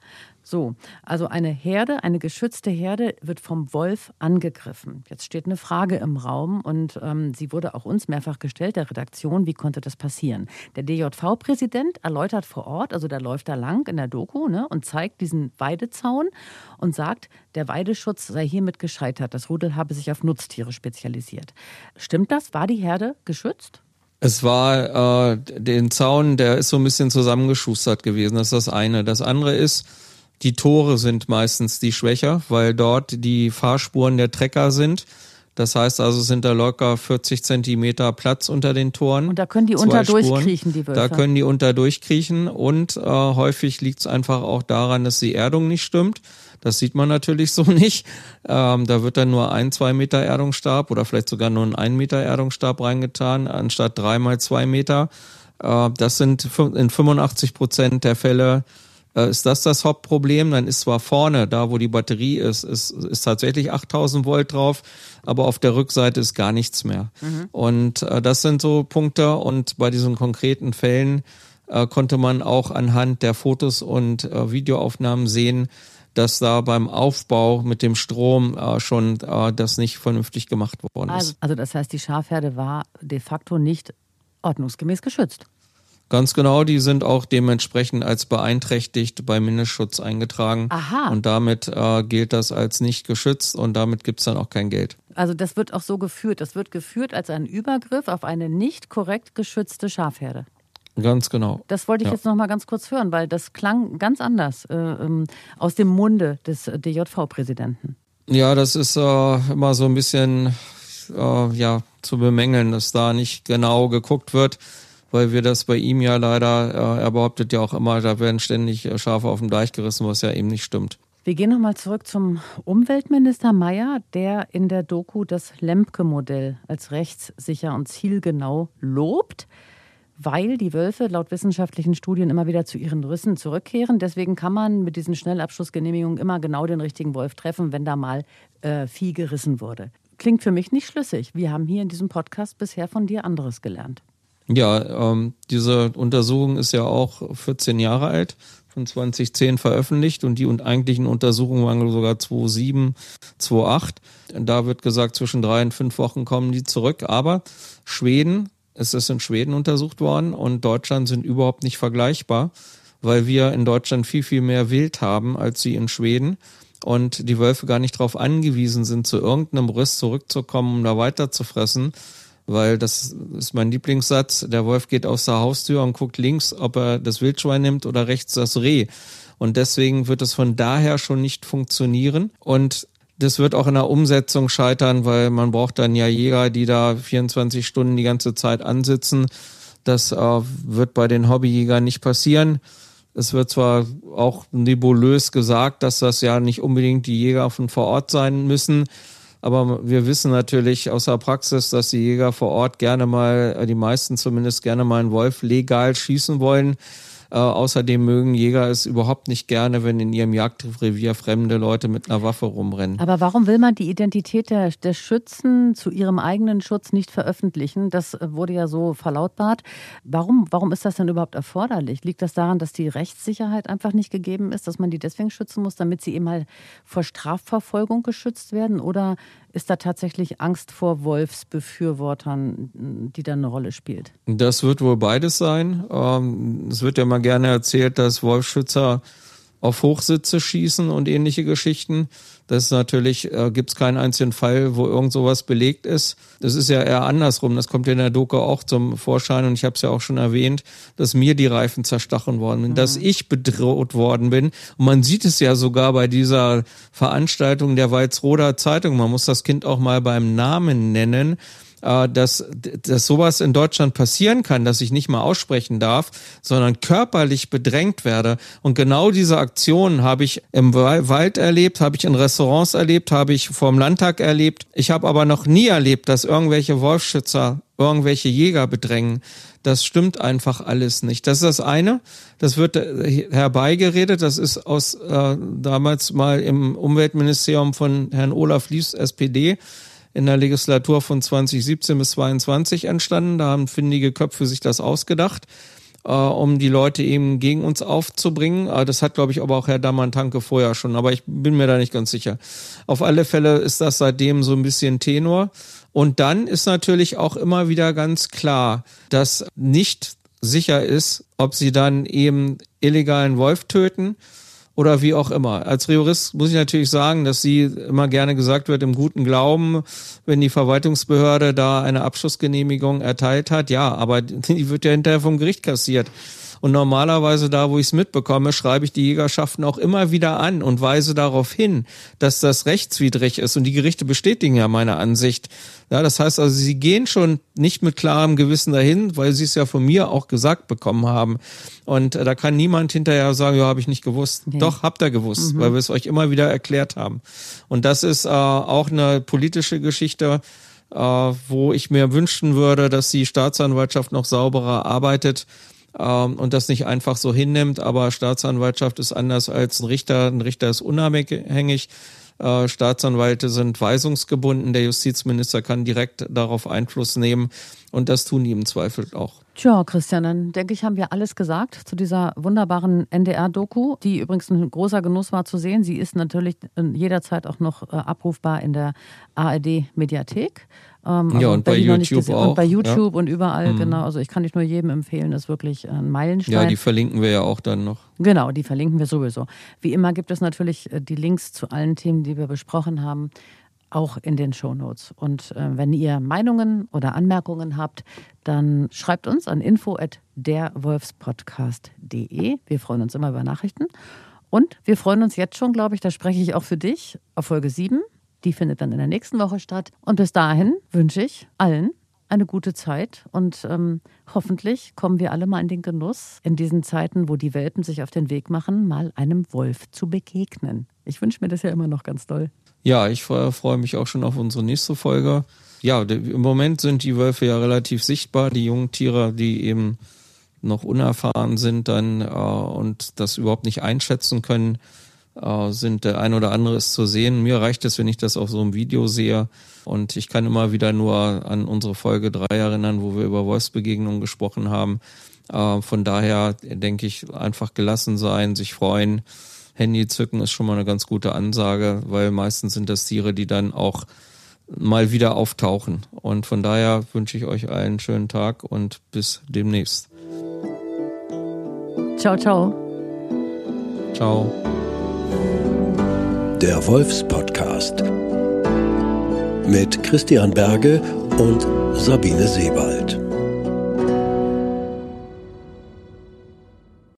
So, also eine Herde, eine geschützte Herde wird vom Wolf angegriffen. Jetzt steht eine Frage im Raum und ähm, sie wurde auch uns mehrfach gestellt, der Redaktion, wie konnte das passieren? Der DJV-Präsident erläutert vor Ort, also der läuft da lang in der Doku ne, und zeigt diesen Weidezaun und sagt, der Weideschutz sei hiermit gescheitert. Das Rudel habe sich auf Nutztiere spezialisiert. Stimmt das? War die Herde geschützt? Es war äh, den Zaun, der ist so ein bisschen zusammengeschustert gewesen. Das ist das eine. Das andere ist, die Tore sind meistens die schwächer, weil dort die Fahrspuren der Trecker sind. Das heißt also, sind da locker 40 Zentimeter Platz unter den Toren. Und da können die unter durchkriechen, die Wölfe. Da können die unter durchkriechen und äh, häufig liegt es einfach auch daran, dass die Erdung nicht stimmt. Das sieht man natürlich so *laughs* nicht. Ähm, da wird dann nur ein, zwei Meter Erdungsstab oder vielleicht sogar nur ein ein Meter Erdungsstab reingetan, anstatt dreimal zwei Meter. Äh, das sind in 85 Prozent der Fälle äh, ist das das Hauptproblem. Dann ist zwar vorne, da wo die Batterie ist, ist, ist tatsächlich 8000 Volt drauf, aber auf der Rückseite ist gar nichts mehr. Mhm. Und äh, das sind so Punkte. Und bei diesen konkreten Fällen äh, konnte man auch anhand der Fotos und äh, Videoaufnahmen sehen, dass da beim Aufbau mit dem Strom äh, schon äh, das nicht vernünftig gemacht worden ist. Also, also das heißt, die Schafherde war de facto nicht ordnungsgemäß geschützt. Ganz genau, die sind auch dementsprechend als beeinträchtigt bei Mindestschutz eingetragen. Aha. Und damit äh, gilt das als nicht geschützt und damit gibt es dann auch kein Geld. Also das wird auch so geführt. Das wird geführt als ein Übergriff auf eine nicht korrekt geschützte Schafherde. Ganz genau. Das wollte ich ja. jetzt noch mal ganz kurz hören, weil das klang ganz anders äh, ähm, aus dem Munde des DJV-Präsidenten. Ja, das ist äh, immer so ein bisschen äh, ja, zu bemängeln, dass da nicht genau geguckt wird weil wir das bei ihm ja leider, äh, er behauptet ja auch immer, da werden ständig äh, Schafe auf dem Deich gerissen, was ja eben nicht stimmt. Wir gehen nochmal zurück zum Umweltminister Mayer, der in der Doku das Lemke-Modell als rechtssicher und zielgenau lobt, weil die Wölfe laut wissenschaftlichen Studien immer wieder zu ihren Rüssen zurückkehren. Deswegen kann man mit diesen Schnellabschussgenehmigungen immer genau den richtigen Wolf treffen, wenn da mal äh, Vieh gerissen wurde. Klingt für mich nicht schlüssig. Wir haben hier in diesem Podcast bisher von dir anderes gelernt. Ja, ähm, diese Untersuchung ist ja auch 14 Jahre alt, von 2010 veröffentlicht und die und eigentlichen Untersuchungen waren sogar 2007, 2008. Da wird gesagt, zwischen drei und fünf Wochen kommen die zurück. Aber Schweden, es ist in Schweden untersucht worden und Deutschland sind überhaupt nicht vergleichbar, weil wir in Deutschland viel, viel mehr Wild haben als sie in Schweden und die Wölfe gar nicht darauf angewiesen sind, zu irgendeinem Riss zurückzukommen, um da weiter zu fressen, weil das ist mein Lieblingssatz. Der Wolf geht aus der Haustür und guckt links, ob er das Wildschwein nimmt oder rechts das Reh. Und deswegen wird es von daher schon nicht funktionieren. Und das wird auch in der Umsetzung scheitern, weil man braucht dann ja Jäger, die da 24 Stunden die ganze Zeit ansitzen. Das äh, wird bei den Hobbyjägern nicht passieren. Es wird zwar auch nebulös gesagt, dass das ja nicht unbedingt die Jäger von vor Ort sein müssen, aber wir wissen natürlich aus der Praxis, dass die Jäger vor Ort gerne mal, äh, die meisten zumindest gerne mal einen Wolf legal schießen wollen. Äh, außerdem mögen Jäger es überhaupt nicht gerne, wenn in ihrem Jagdrevier fremde Leute mit einer Waffe rumrennen. Aber warum will man die Identität der, der Schützen zu ihrem eigenen Schutz nicht veröffentlichen? Das wurde ja so verlautbart. Warum, warum ist das denn überhaupt erforderlich? Liegt das daran, dass die Rechtssicherheit einfach nicht gegeben ist, dass man die deswegen schützen muss, damit sie eben halt vor Strafverfolgung geschützt werden? Oder ist da tatsächlich Angst vor Wolfsbefürwortern, die da eine Rolle spielt? Das wird wohl beides sein. Ähm, es wird ja mal gerne erzählt, dass Wolfschützer auf Hochsitze schießen und ähnliche Geschichten. Das ist natürlich, äh, gibt es keinen einzigen Fall, wo irgend sowas belegt ist. Das ist ja eher andersrum. Das kommt ja in der Doku auch zum Vorschein und ich habe es ja auch schon erwähnt, dass mir die Reifen zerstachen worden sind, mhm. dass ich bedroht worden bin. Und man sieht es ja sogar bei dieser Veranstaltung der Walzroder Zeitung. Man muss das Kind auch mal beim Namen nennen äh, dass, dass sowas in Deutschland passieren kann, dass ich nicht mal aussprechen darf, sondern körperlich bedrängt werde. Und genau diese Aktionen habe ich im Wald erlebt, habe ich in Restaurants erlebt, habe ich vor dem Landtag erlebt. Ich habe aber noch nie erlebt, dass irgendwelche Wolfschützer irgendwelche Jäger bedrängen. Das stimmt einfach alles nicht. Das ist das eine. Das wird äh, herbeigeredet. Das ist aus äh, damals mal im Umweltministerium von Herrn Olaf Lies, SPD in der Legislatur von 2017 bis 2022 entstanden. Da haben findige Köpfe sich das ausgedacht, äh, um die Leute eben gegen uns aufzubringen. Äh, das hat, glaube ich, aber auch Herr Damantanke vorher schon, aber ich bin mir da nicht ganz sicher. Auf alle Fälle ist das seitdem so ein bisschen Tenor. Und dann ist natürlich auch immer wieder ganz klar, dass nicht sicher ist, ob sie dann eben illegalen Wolf töten oder wie auch immer. Als Jurist muss ich natürlich sagen, dass sie immer gerne gesagt wird, im guten Glauben, wenn die Verwaltungsbehörde da eine Abschlussgenehmigung erteilt hat, ja, aber *laughs* die wird ja hinterher vom Gericht kassiert. Und normalerweise da, wo ich es mitbekomme, schreibe ich die Jägerschaften auch immer wieder an und weise darauf hin, dass das rechtswidrig ist. Und die Gerichte bestätigen ja meine Ansicht. Ja, das heißt also, sie gehen schon nicht mit klarem Gewissen dahin, weil sie es ja von mir auch gesagt bekommen haben. Und äh, da kann niemand hinterher sagen, ja, habe ich nicht gewusst. Nee. Doch, habt ihr gewusst, mhm. weil wir es euch immer wieder erklärt haben. Und das ist äh, auch eine politische Geschichte, äh, wo ich mir wünschen würde, dass die Staatsanwaltschaft noch sauberer arbeitet ähm, und das nicht einfach so hinnimmt. Aber Staatsanwaltschaft ist anders als ein Richter. Ein Richter ist unabhängig. Äh, Staatsanwälte sind weisungsgebunden. Der Justizminister kann direkt darauf Einfluss nehmen. Und das tun die im Zweifel auch. Tja, Christian, dann denke ich, haben wir alles gesagt zu dieser wunderbaren NDR-Doku, die übrigens ein großer Genuss war zu sehen. Sie ist natürlich jederzeit auch noch äh, abrufbar in der ARD-Mediathek. Ähm, ja, also und bei YouTube auch. Und bei YouTube ja. und überall, mhm. genau. Also ich kann nicht nur jedem empfehlen, das ist wirklich ein Meilenstein. Ja, die verlinken wir ja auch dann noch. Genau, die verlinken wir sowieso. Wie immer gibt es natürlich äh, die Links zu allen Themen, die wir besprochen haben, auch in den Shownotes. Und äh, wenn ihr Meinungen oder Anmerkungen habt, dann schreibt uns an info@derwolfspodcast.de. Wir freuen uns immer über Nachrichten. Und wir freuen uns jetzt schon, glaube ich, da spreche ich auch für dich, auf Folge 7 die findet dann in der nächsten Woche statt. Und bis dahin wünsche ich allen eine gute Zeit und ähm, hoffentlich kommen wir alle mal in den Genuss, in diesen Zeiten, wo die Welpen sich auf den Weg machen, mal einem Wolf zu begegnen. Ich wünsche mir das ja immer noch ganz doll. Ja, ich freue mich auch schon auf unsere nächste Folge. Ja, im Moment sind die Wölfe ja relativ sichtbar, die jungen Tiere, die eben noch unerfahren sind dann äh, und das überhaupt nicht einschätzen können äh, sind. Der ein oder andere ist zu sehen. Mir reicht es, wenn ich das auf so einem Video sehe. Und ich kann immer wieder nur an unsere Folge drei erinnern, wo wir über Wolfsbegegnungen gesprochen haben. Äh, von daher denke ich, einfach gelassen sein, sich freuen. Handy zücken ist schon mal eine ganz gute Ansage, weil meistens sind das Tiere, die dann auch mal wieder auftauchen. Und von daher wünsche ich euch einen schönen Tag und bis demnächst. Ciao, ciao. Ciao. Der Wolfspodcast mit Christian Berge und Sabine Sebald.